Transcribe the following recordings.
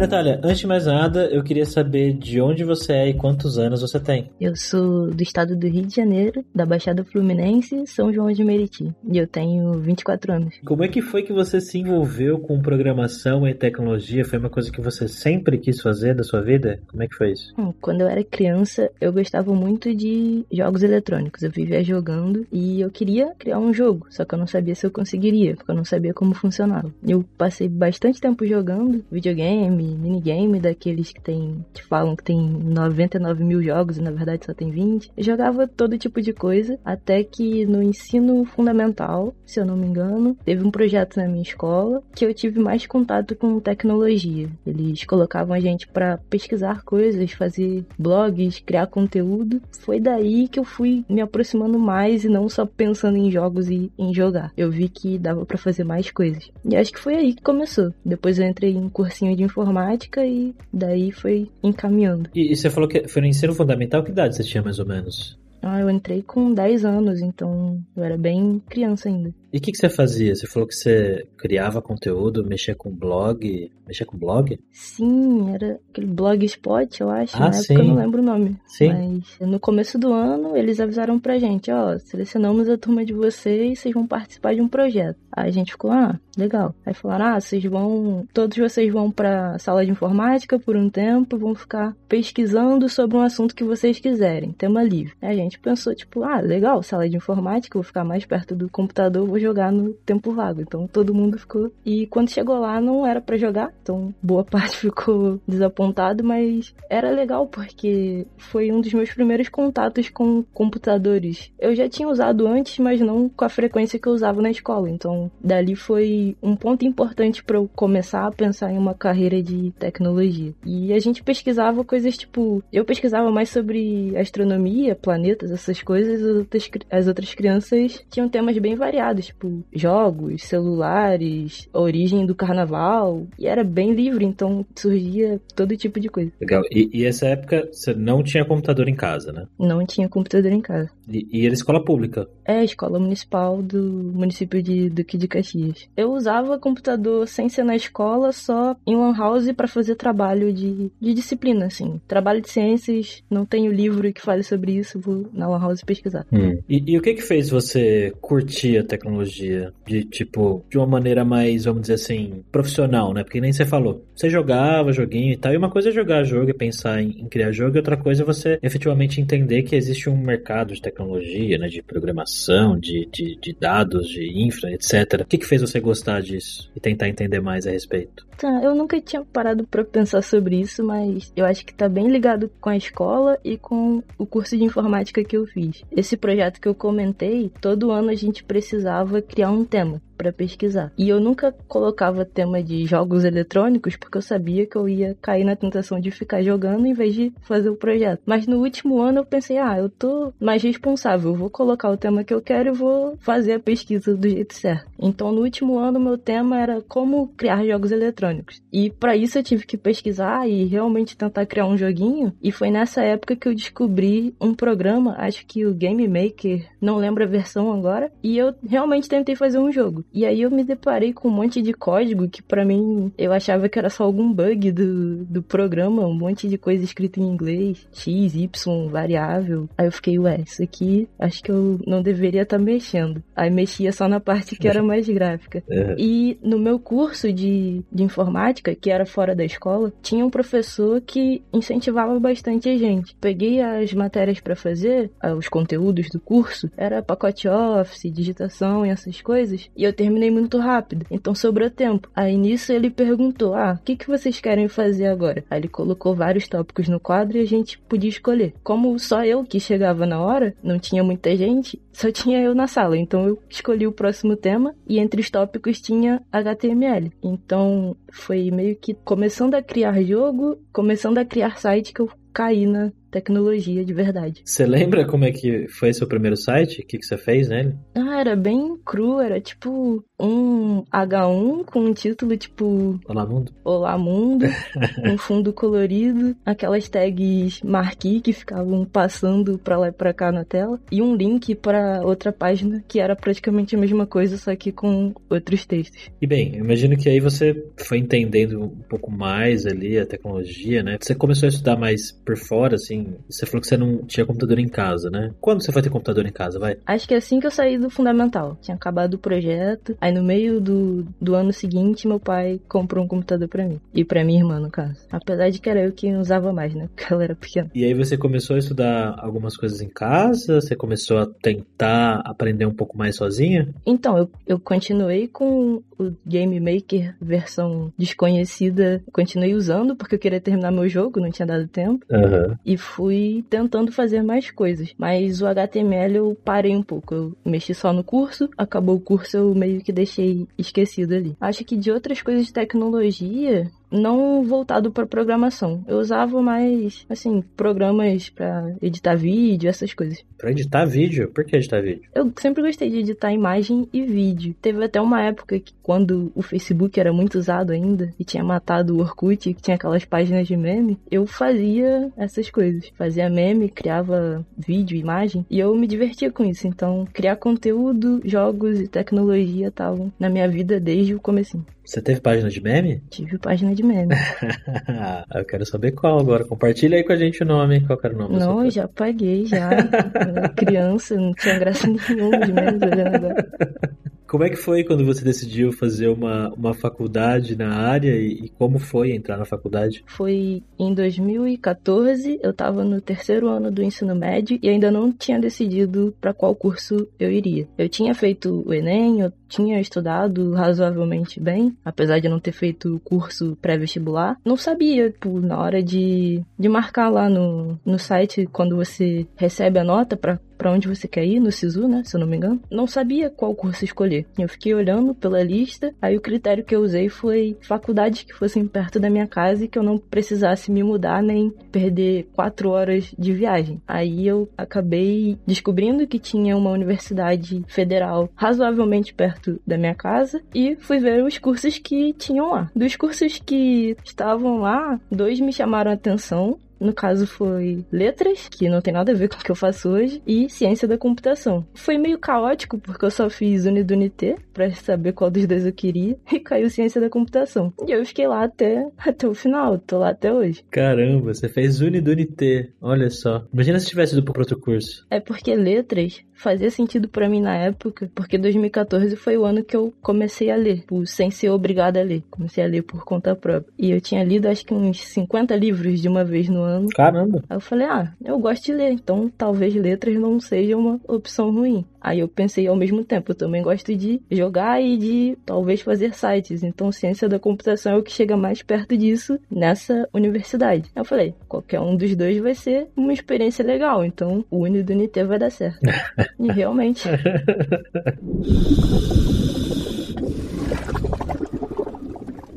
Natália, antes de mais nada, eu queria saber de onde você é e quantos anos você tem. Eu sou do estado do Rio de Janeiro, da Baixada Fluminense, São João de Meriti. E eu tenho 24 anos. Como é que foi que você se envolveu com programação e tecnologia? Foi uma coisa que você sempre quis fazer da sua vida? Como é que foi isso? Hum, quando eu era criança, eu gostava muito de jogos eletrônicos. Eu vivia jogando e eu queria criar um jogo, só que eu não sabia se eu conseguiria, porque eu não sabia como funcionava. Eu passei bastante tempo jogando videogame, minigame daqueles que tem, que falam que tem 99 mil jogos e na verdade só tem 20. Eu jogava todo tipo de coisa, até que no ensino fundamental, se eu não me engano, teve um projeto na minha escola que eu tive mais contato com tecnologia. Eles colocavam a gente para pesquisar coisas, fazer blogs, criar conteúdo. Foi daí que eu fui me aproximando mais e não só pensando em jogos e em jogar. Eu vi que dava para fazer mais coisas. E acho que foi aí que começou. Depois eu entrei em cursinho de informática matemática e daí foi encaminhando. E, e você falou que foi no ensino fundamental, que idade você tinha mais ou menos? Ah, eu entrei com 10 anos, então eu era bem criança ainda. E o que, que, você fazia? Você falou que você criava conteúdo, mexia com blog. Mexia com blog? Sim, era aquele blogspot, eu acho. Ah, Na sim. época eu não lembro o nome. Sim. Mas no começo do ano eles avisaram pra gente, ó, selecionamos a turma de vocês, vocês vão participar de um projeto. Aí a gente ficou, ah, legal. Aí falaram, ah, vocês vão. Todos vocês vão pra sala de informática por um tempo, vão ficar pesquisando sobre um assunto que vocês quiserem, tema livre. Aí a gente pensou, tipo, ah, legal, sala de informática, vou ficar mais perto do computador, vou jogar no tempo vago. Então todo mundo ficou. E quando chegou lá não era para jogar, então boa parte ficou desapontado, mas era legal porque foi um dos meus primeiros contatos com computadores. Eu já tinha usado antes, mas não com a frequência que eu usava na escola. Então dali foi um ponto importante para eu começar a pensar em uma carreira de tecnologia. E a gente pesquisava coisas tipo, eu pesquisava mais sobre astronomia, planetas, essas coisas, as outras, as outras crianças tinham temas bem variados, tipo jogos, celulares, a origem do carnaval, e era bem livre, então surgia todo tipo de coisa. Legal. E, e essa época você não tinha computador em casa, né? Não tinha computador em casa. E, e era escola pública? É, escola municipal do município de Duque de Caxias. Eu usava computador sem ser na escola, só em lan house para fazer trabalho de, de disciplina, assim. Trabalho de ciências, não tenho livro que fale sobre isso, vou na lan house pesquisar. Hum. E, e o que que fez você curtir a tecnologia? De, tipo, de uma maneira mais, vamos dizer assim, profissional, né? Porque nem você falou. Você jogava joguinho e tal, e uma coisa é jogar jogo e pensar em, em criar jogo, e outra coisa é você efetivamente entender que existe um mercado de tecnologia, né? De programação, de, de, de dados, de infra, etc. O que que fez você gostar disso e tentar entender mais a respeito? Eu nunca tinha parado para pensar sobre isso, mas eu acho que tá bem ligado com a escola e com o curso de informática que eu fiz. Esse projeto que eu comentei, todo ano a gente precisava criar um tema para pesquisar. E eu nunca colocava tema de jogos eletrônicos porque eu sabia que eu ia cair na tentação de ficar jogando em vez de fazer o projeto. Mas no último ano eu pensei, ah, eu tô mais responsável, vou colocar o tema que eu quero e vou fazer a pesquisa do jeito certo. Então no último ano meu tema era como criar jogos eletrônicos. E para isso eu tive que pesquisar e realmente tentar criar um joguinho. E foi nessa época que eu descobri um programa, acho que o Game Maker, não lembro a versão agora, e eu realmente tentei fazer um jogo. E aí eu me deparei com um monte de código que para mim eu achava que era só algum bug do, do programa, um monte de coisa escrita em inglês, x, y, variável. Aí eu fiquei, ué, isso aqui acho que eu não deveria estar tá mexendo. Aí mexia só na parte que era mais gráfica. É. E no meu curso de, de informática, que era fora da escola, tinha um professor que incentivava bastante a gente. Peguei as matérias para fazer, ah, os conteúdos do curso, era pacote Office, digitação e essas coisas, e eu terminei muito rápido, então sobrou tempo. Aí nisso ele perguntou: Ah, o que, que vocês querem fazer agora? Aí ele colocou vários tópicos no quadro e a gente podia escolher. Como só eu que chegava na hora, não tinha muita gente, só tinha eu na sala, então eu escolhi o próximo tema e entre os tópicos tinha HTML. Então foi meio que começando a criar jogo, começando a criar site que eu caí na, tecnologia de verdade. Você lembra como é que foi seu primeiro site? O que, que você fez nele? Ah, era bem cru, era tipo um H1 com um título tipo Olá Mundo. Olá Mundo, um fundo colorido, aquelas tags marquee que ficavam passando pra lá e pra cá na tela, e um link para outra página que era praticamente a mesma coisa, só que com outros textos. E bem, imagino que aí você foi entendendo um pouco mais ali a tecnologia, né? Você começou a estudar mais por fora, assim. Você falou que você não tinha computador em casa, né? Quando você foi ter computador em casa, vai? Acho que é assim que eu saí do fundamental. Tinha acabado o projeto, aí no meio do, do ano seguinte, meu pai comprou um computador para mim. E para minha irmã, no caso. Apesar de que era eu que usava mais, né? Porque ela era pequena. E aí você começou a estudar algumas coisas em casa? Você começou a tentar aprender um pouco mais sozinha? Então, eu, eu continuei com o Game Maker versão desconhecida. Continuei usando porque eu queria terminar meu jogo, não tinha dado tempo. Uhum. E fui tentando fazer mais coisas. Mas o HTML eu parei um pouco. Eu mexi só no curso, acabou o curso, eu meio que deixei esquecido ali. Acho que de outras coisas de tecnologia, não voltado para programação. Eu usava mais, assim, programas para editar vídeo, essas coisas. Para editar vídeo? Por que editar vídeo? Eu sempre gostei de editar imagem e vídeo. Teve até uma época que quando o Facebook era muito usado ainda e tinha matado o Orkut, que tinha aquelas páginas de meme, eu fazia essas coisas. Fazia meme, criava vídeo, imagem e eu me divertia com isso. Então, criar conteúdo, jogos e tecnologia estavam na minha vida desde o comecinho. Você teve página de meme? Tive página de meme. eu quero saber qual agora. Compartilha aí com a gente o nome. Qual era o nome? Não, eu já paguei já. Criança, não tinha graça nenhuma de meme olhando agora. Como é que foi quando você decidiu fazer uma, uma faculdade na área e, e como foi entrar na faculdade? Foi em 2014, eu estava no terceiro ano do ensino médio e ainda não tinha decidido para qual curso eu iria. Eu tinha feito o Enem, eu tinha estudado razoavelmente bem, apesar de não ter feito curso pré-vestibular. Não sabia, tipo, na hora de, de marcar lá no, no site, quando você recebe a nota para para onde você quer ir no SISU, né? Se eu não me engano. Não sabia qual curso escolher. Eu fiquei olhando pela lista, aí o critério que eu usei foi faculdades que fossem perto da minha casa e que eu não precisasse me mudar nem perder quatro horas de viagem. Aí eu acabei descobrindo que tinha uma universidade federal razoavelmente perto da minha casa e fui ver os cursos que tinham lá. Dos cursos que estavam lá, dois me chamaram a atenção. No caso foi letras, que não tem nada a ver com o que eu faço hoje, e ciência da computação. Foi meio caótico porque eu só fiz Unidunité para saber qual dos dois eu queria e caiu ciência da computação. E eu fiquei lá até até o final, tô lá até hoje. Caramba, você fez Unidunité. Olha só. Imagina se tivesse ido pro outro curso. É porque letras fazia sentido para mim na época, porque 2014 foi o ano que eu comecei a ler, sem ser obrigada a ler. Comecei a ler por conta própria. E eu tinha lido acho que uns 50 livros de uma vez no ano. Caramba! Aí eu falei, ah, eu gosto de ler, então talvez letras não seja uma opção ruim. Aí eu pensei ao mesmo tempo, eu também gosto de jogar e de talvez fazer sites. Então ciência da computação é o que chega mais perto disso nessa universidade. Aí eu falei, qualquer um dos dois vai ser uma experiência legal. Então o Uni do NT vai dar certo. e realmente.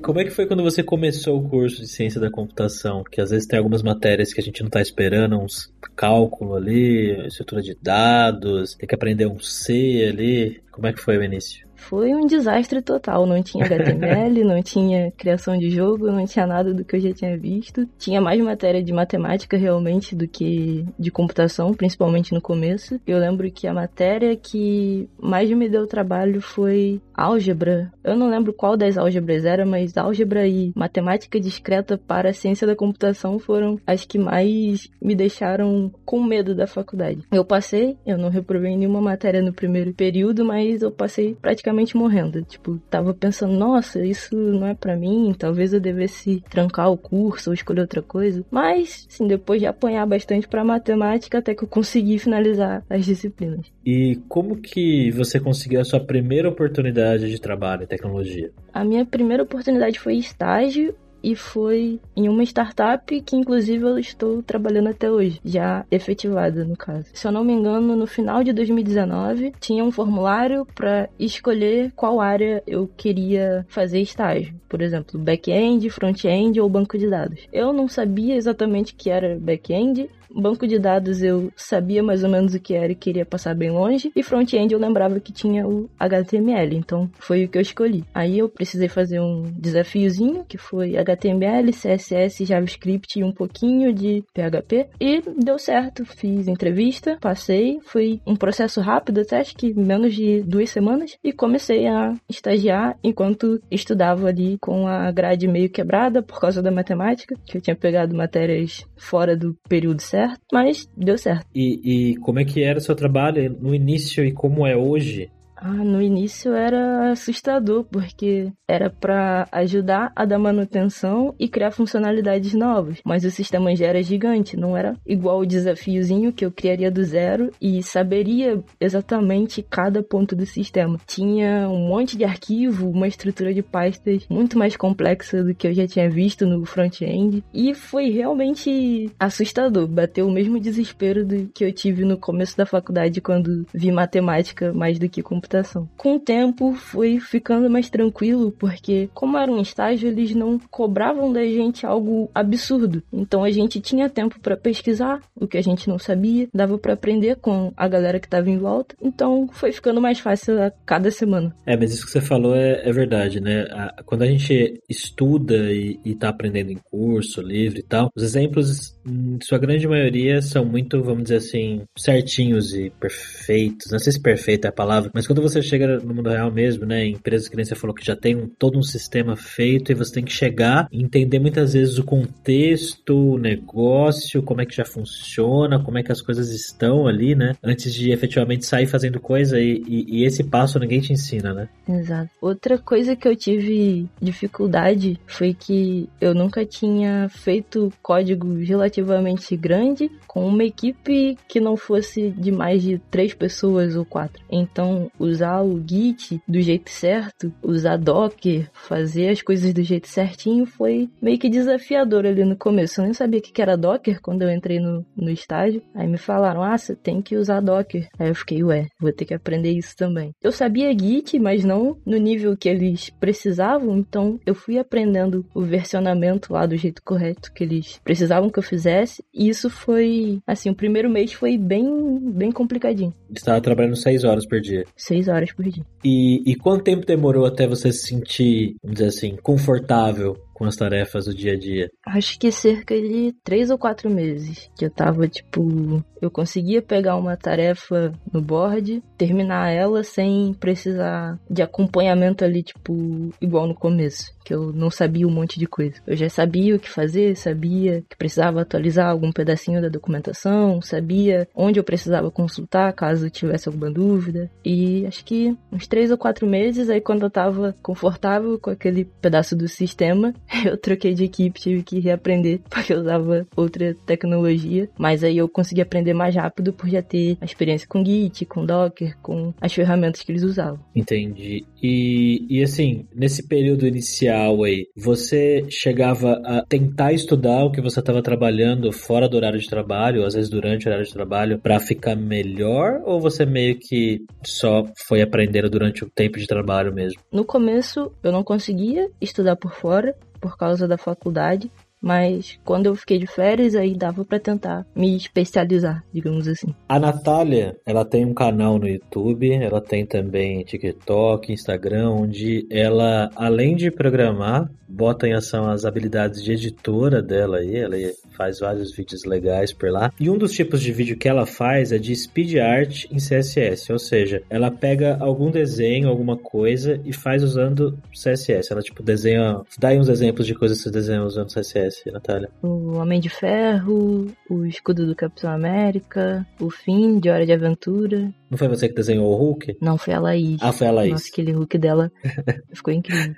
Como é que foi quando você começou o curso de ciência da computação? Que às vezes tem algumas matérias que a gente não está esperando, uns cálculo ali, estrutura de dados, tem que aprender um C ali. Como é que foi o início? Foi um desastre total. Não tinha HTML, não tinha criação de jogo, não tinha nada do que eu já tinha visto. Tinha mais matéria de matemática realmente do que de computação, principalmente no começo. Eu lembro que a matéria que mais me deu trabalho foi álgebra. Eu não lembro qual das álgebras era, mas álgebra e matemática discreta para a ciência da computação foram as que mais me deixaram com medo da faculdade. Eu passei, eu não reprovei nenhuma matéria no primeiro período, mas eu passei praticamente morrendo. Tipo, tava pensando, nossa, isso não é para mim, talvez eu devesse trancar o curso ou escolher outra coisa. Mas, assim, depois de apanhar bastante para matemática, até que eu consegui finalizar as disciplinas. E como que você conseguiu a sua primeira oportunidade de trabalho em tecnologia? A minha primeira oportunidade foi estágio e foi em uma startup que inclusive eu estou trabalhando até hoje, já efetivada no caso. Se eu não me engano, no final de 2019 tinha um formulário para escolher qual área eu queria fazer estágio, por exemplo, back-end, front-end ou banco de dados. Eu não sabia exatamente que era back-end banco de dados eu sabia mais ou menos o que era e queria passar bem longe. E front-end eu lembrava que tinha o HTML, então foi o que eu escolhi. Aí eu precisei fazer um desafiozinho, que foi HTML, CSS, JavaScript e um pouquinho de PHP. E deu certo, fiz entrevista, passei, foi um processo rápido, até acho que menos de duas semanas, e comecei a estagiar enquanto estudava ali com a grade meio quebrada por causa da matemática, que eu tinha pegado matérias fora do período certo certo, mas deu certo. E, e como é que era o seu trabalho no início e como é hoje? Ah, no início era assustador, porque era para ajudar a dar manutenção e criar funcionalidades novas. Mas o sistema já era gigante, não era igual o desafiozinho que eu criaria do zero e saberia exatamente cada ponto do sistema. Tinha um monte de arquivo, uma estrutura de pastas muito mais complexa do que eu já tinha visto no front-end. E foi realmente assustador, bateu o mesmo desespero do que eu tive no começo da faculdade quando vi matemática mais do que computação com o tempo foi ficando mais tranquilo, porque como era um estágio, eles não cobravam da gente algo absurdo. Então a gente tinha tempo para pesquisar o que a gente não sabia, dava para aprender com a galera que estava em volta. Então foi ficando mais fácil a cada semana. É, mas isso que você falou é, é verdade, né? quando a gente estuda e, está aprendendo em curso, livre e tal, os exemplos, em sua grande maioria, são muito, vamos dizer assim, certinhos e perfeitos. Não sei se perfeito é a palavra, mas quando você chega no mundo real mesmo, né? Empresas que nem você falou que já tem um, todo um sistema feito e você tem que chegar e entender muitas vezes o contexto, o negócio, como é que já funciona, como é que as coisas estão ali, né? Antes de efetivamente sair fazendo coisa e, e, e esse passo ninguém te ensina, né? Exato. Outra coisa que eu tive dificuldade foi que eu nunca tinha feito código relativamente grande com uma equipe que não fosse de mais de três pessoas ou quatro. Então, usar o Git do jeito certo, usar Docker, fazer as coisas do jeito certinho foi meio que desafiador ali no começo. Eu nem sabia o que era Docker quando eu entrei no, no estágio. Aí me falaram, ah, você tem que usar Docker. Aí eu fiquei, ué, vou ter que aprender isso também. Eu sabia Git, mas não no nível que eles precisavam, então eu fui aprendendo o versionamento lá do jeito correto que eles precisavam que eu fizesse. E isso foi assim, o primeiro mês foi bem, bem complicadinho. Você estava trabalhando seis horas por dia? Seis horas por dia. E, e quanto tempo demorou até você se sentir, vamos dizer assim, confortável com as tarefas do dia a dia? Acho que cerca de três ou quatro meses. Que eu tava, tipo, eu conseguia pegar uma tarefa no board, terminar ela sem precisar de acompanhamento ali, tipo, igual no começo. Que eu não sabia um monte de coisa. Eu já sabia o que fazer, sabia que precisava atualizar algum pedacinho da documentação, sabia onde eu precisava consultar caso tivesse alguma dúvida. E acho que uns três ou quatro meses, aí quando eu tava confortável com aquele pedaço do sistema, eu troquei de equipe, tive que reaprender, porque eu usava outra tecnologia. Mas aí eu consegui aprender mais rápido por já ter a experiência com Git, com Docker, com as ferramentas que eles usavam. Entendi. E, e assim, nesse período inicial aí, você chegava a tentar estudar o que você estava trabalhando fora do horário de trabalho, às vezes durante o horário de trabalho, para ficar melhor? Ou você meio que só foi aprendendo durante o tempo de trabalho mesmo? No começo, eu não conseguia estudar por fora, por causa da faculdade, mas quando eu fiquei de férias, aí dava para tentar me especializar, digamos assim. A Natália, ela tem um canal no YouTube, ela tem também TikTok, Instagram, onde ela, além de programar, bota em ação as habilidades de editora dela aí, ela faz vários vídeos legais por lá. E um dos tipos de vídeo que ela faz é de speed art em CSS, ou seja, ela pega algum desenho, alguma coisa e faz usando CSS. Ela tipo desenha, dá aí uns exemplos de coisas que você desenha usando CSS, Natália. O Homem de Ferro, o escudo do Capitão América, o fim de Hora de Aventura. Não foi você que desenhou o Hulk? Não, foi a Laís. Ah, foi a Laís. Nossa, aquele Hulk dela ficou incrível.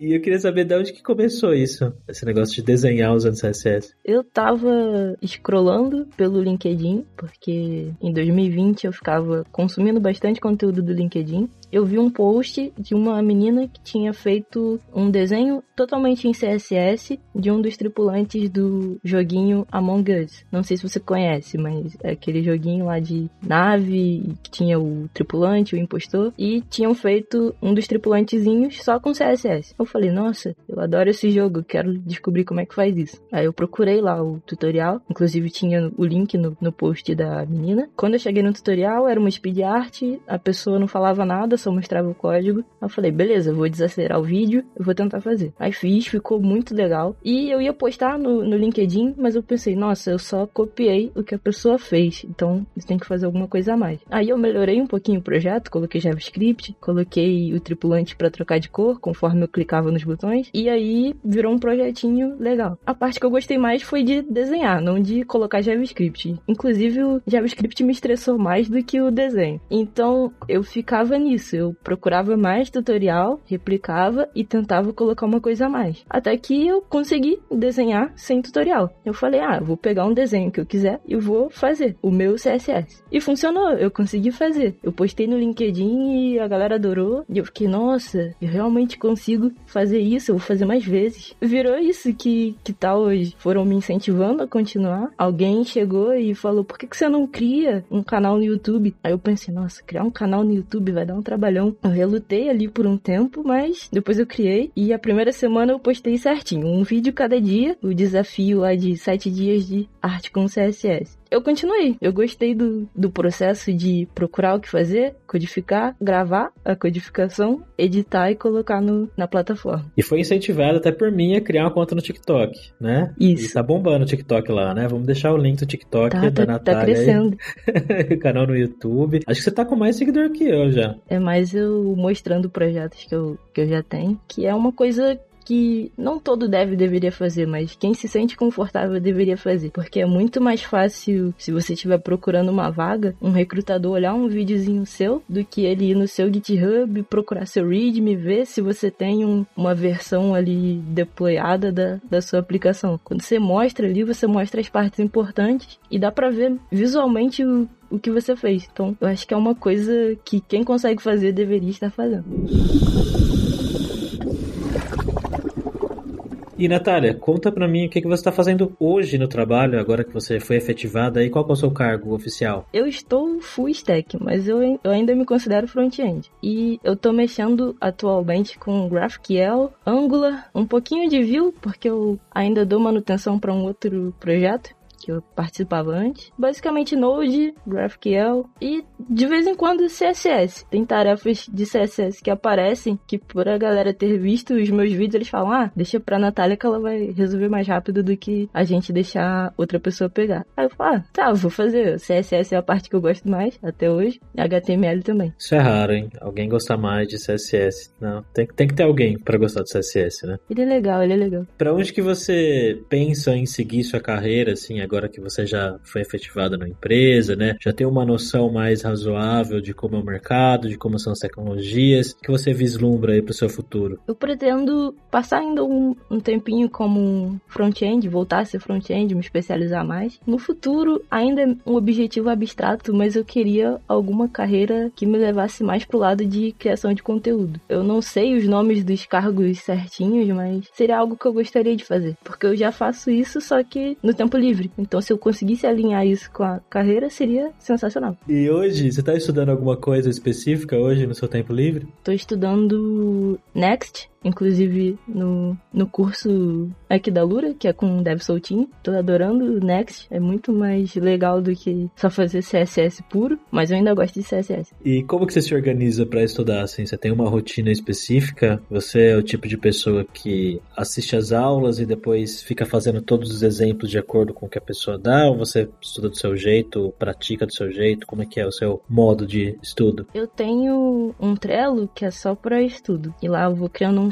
e eu queria saber de onde que começou isso, esse negócio de desenhar usando CSS. Eu tava scrollando pelo LinkedIn, porque em 2020 eu ficava consumindo bastante conteúdo do LinkedIn eu vi um post de uma menina que tinha feito um desenho totalmente em CSS de um dos tripulantes do joguinho Among Us. Não sei se você conhece, mas é aquele joguinho lá de nave que tinha o tripulante, o impostor, e tinham feito um dos tripulantezinhos só com CSS. Eu falei, nossa, eu adoro esse jogo, quero descobrir como é que faz isso. Aí eu procurei lá o tutorial, inclusive tinha o link no, no post da menina. Quando eu cheguei no tutorial, era uma speed art, a pessoa não falava nada, só mostrava o código. Eu falei, beleza, vou desacelerar o vídeo, eu vou tentar fazer. Aí fiz, ficou muito legal. E eu ia postar no, no LinkedIn, mas eu pensei, nossa, eu só copiei o que a pessoa fez, então tenho que fazer alguma coisa a mais. Aí eu melhorei um pouquinho o projeto, coloquei JavaScript, coloquei o tripulante para trocar de cor conforme eu clicava nos botões, e aí virou um projetinho legal. A parte que eu gostei mais foi de desenhar, não de colocar JavaScript. Inclusive, o JavaScript me estressou mais do que o desenho. Então, eu ficava nisso eu procurava mais tutorial, replicava e tentava colocar uma coisa a mais. Até que eu consegui desenhar sem tutorial. Eu falei, ah, vou pegar um desenho que eu quiser e vou fazer o meu CSS. E funcionou, eu consegui fazer. Eu postei no LinkedIn e a galera adorou. E eu fiquei, nossa, eu realmente consigo fazer isso, eu vou fazer mais vezes. Virou isso que, que tal hoje. Foram me incentivando a continuar. Alguém chegou e falou, por que, que você não cria um canal no YouTube? Aí eu pensei, nossa, criar um canal no YouTube vai dar um trabalhão. Eu relutei ali por um tempo, mas depois eu criei e a primeira semana eu postei certinho, um vídeo cada dia, o desafio lá de sete dias de arte com CSS eu continuei. Eu gostei do, do processo de procurar o que fazer, codificar, gravar a codificação, editar e colocar no, na plataforma. E foi incentivado até por mim a criar uma conta no TikTok, né? Isso. E tá bombando o TikTok lá, né? Vamos deixar o link do TikTok tá, da tá, Natália. Tá crescendo. o canal no YouTube. Acho que você tá com mais seguidor que eu já. É mais eu mostrando projetos que eu, que eu já tenho, que é uma coisa que não todo deve deveria fazer, mas quem se sente confortável deveria fazer, porque é muito mais fácil se você estiver procurando uma vaga, um recrutador olhar um videozinho seu do que ele ir no seu GitHub, procurar seu README, ver se você tem um, uma versão ali deployada da, da sua aplicação. Quando você mostra ali, você mostra as partes importantes e dá para ver visualmente o, o que você fez. Então, eu acho que é uma coisa que quem consegue fazer deveria estar fazendo. E Natália, conta pra mim o que, que você está fazendo hoje no trabalho, agora que você foi efetivada e qual é o seu cargo oficial? Eu estou full stack, mas eu, eu ainda me considero front-end. E eu tô mexendo atualmente com GraphQL, Angular, um pouquinho de Vue, porque eu ainda dou manutenção para um outro projeto que eu participava antes. Basicamente Node, GraphQL e de vez em quando CSS. Tem tarefas de CSS que aparecem que por a galera ter visto os meus vídeos, eles falam: "Ah, deixa pra Natália que ela vai resolver mais rápido do que a gente deixar outra pessoa pegar". Aí eu falo: "Ah, tá, vou fazer. CSS é a parte que eu gosto mais até hoje, HTML também". Isso é raro, hein? Alguém gostar mais de CSS. Não, tem, tem que ter alguém para gostar de CSS, né? Ele é legal, ele é legal. Para onde que você pensa em seguir sua carreira assim, agora que você já foi efetivado na empresa, né? Já tem uma noção mais razoável de como é o mercado, de como são as tecnologias, que você vislumbra aí para o seu futuro? Eu pretendo passar ainda um, um tempinho como front-end, voltar a ser front-end, me especializar mais. No futuro, ainda é um objetivo abstrato, mas eu queria alguma carreira que me levasse mais pro lado de criação de conteúdo. Eu não sei os nomes dos cargos certinhos, mas seria algo que eu gostaria de fazer, porque eu já faço isso só que no tempo livre. Então, se eu conseguisse alinhar isso com a carreira, seria sensacional. E hoje, você está estudando alguma coisa específica hoje no seu tempo livre? Estou estudando Next, inclusive no, no curso aqui da Lura, que é com o Dev Soltinho. Tô adorando o Next, é muito mais legal do que só fazer CSS puro, mas eu ainda gosto de CSS. E como que você se organiza para estudar assim? Você tem uma rotina específica? Você é o tipo de pessoa que assiste as aulas e depois fica fazendo todos os exemplos de acordo com o que a pessoa dá? Ou você estuda do seu jeito, pratica do seu jeito? Como é que é o seu modo de estudo? Eu tenho um Trello que é só para estudo. E lá eu vou criando um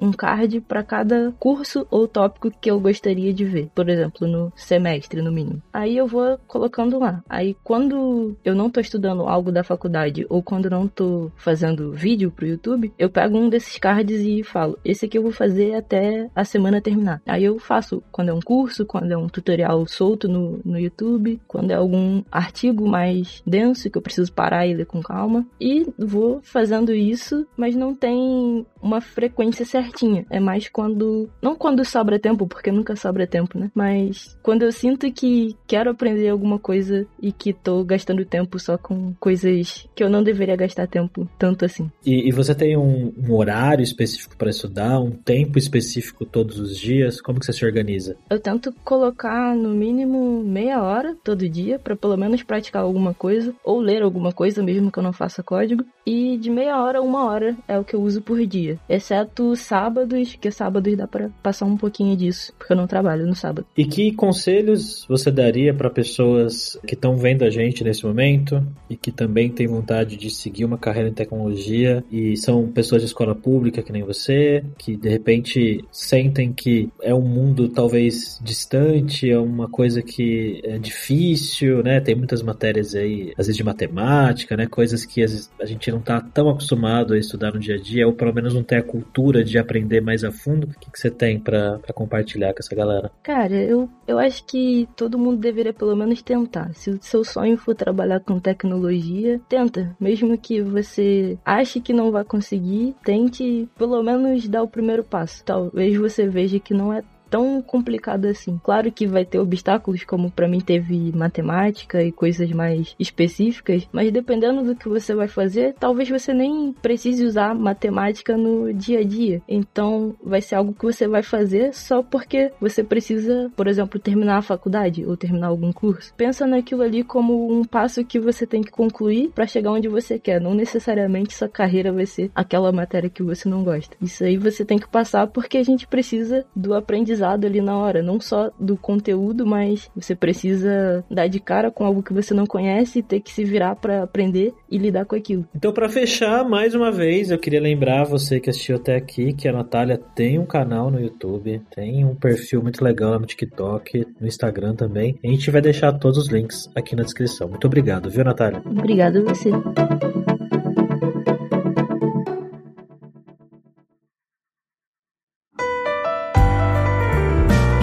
um card para cada curso ou tópico que eu gostaria de ver. Por exemplo, no semestre, no mínimo. Aí eu vou colocando lá. Aí quando eu não tô estudando algo da faculdade ou quando não tô fazendo vídeo pro YouTube, eu pego um desses cards e falo: esse aqui eu vou fazer até a semana terminar. Aí eu faço quando é um curso, quando é um tutorial solto no, no YouTube, quando é algum artigo mais denso que eu preciso parar e ler com calma. E vou fazendo isso, mas não tem uma frequência certinha. É mais quando. Não quando sobra tempo, porque nunca sobra tempo, né? Mas quando eu sinto que quero aprender alguma coisa e que tô gastando tempo só com coisas que eu não deveria gastar tempo tanto assim. E, e você tem um, um horário específico para estudar, um tempo específico todos os dias? Como que você se organiza? Eu tento colocar no mínimo meia hora todo dia para pelo menos praticar alguma coisa ou ler alguma coisa mesmo que eu não faça código. E de meia hora a uma hora é o que eu uso por dia, exceto sábados, que sábados dá para passar um pouquinho disso, porque eu não trabalho no sábado. E que conselhos você daria para pessoas que estão vendo a gente nesse momento e que também têm vontade de seguir uma carreira em tecnologia e são pessoas de escola pública que nem você, que de repente sentem que é um mundo talvez distante, é uma coisa que é difícil, né? Tem muitas matérias aí, às vezes de matemática, né? Coisas que a gente não tá tão acostumado a estudar no dia a dia, ou pelo menos não tem a cultura de aprender mais a fundo. O que, que você tem para compartilhar com essa galera? Cara, eu, eu acho que todo mundo deveria pelo menos tentar. Se o seu sonho for trabalhar com tecnologia, tenta. Mesmo que você ache que não vai conseguir, tente pelo menos dar o primeiro passo. Talvez você veja que não é tão complicado assim. Claro que vai ter obstáculos, como para mim teve matemática e coisas mais específicas, mas dependendo do que você vai fazer, talvez você nem precise usar matemática no dia a dia. Então, vai ser algo que você vai fazer só porque você precisa, por exemplo, terminar a faculdade ou terminar algum curso. Pensa naquilo ali como um passo que você tem que concluir para chegar onde você quer. Não necessariamente sua carreira vai ser aquela matéria que você não gosta. Isso aí você tem que passar porque a gente precisa do aprendizado aprendizado ali na hora, não só do conteúdo, mas você precisa dar de cara com algo que você não conhece e ter que se virar para aprender e lidar com aquilo. Então, para fechar, mais uma vez, eu queria lembrar você que assistiu até aqui que a Natália tem um canal no YouTube, tem um perfil muito legal no TikTok, no Instagram também. A gente vai deixar todos os links aqui na descrição. Muito obrigado, viu, Natália? Obrigado a você.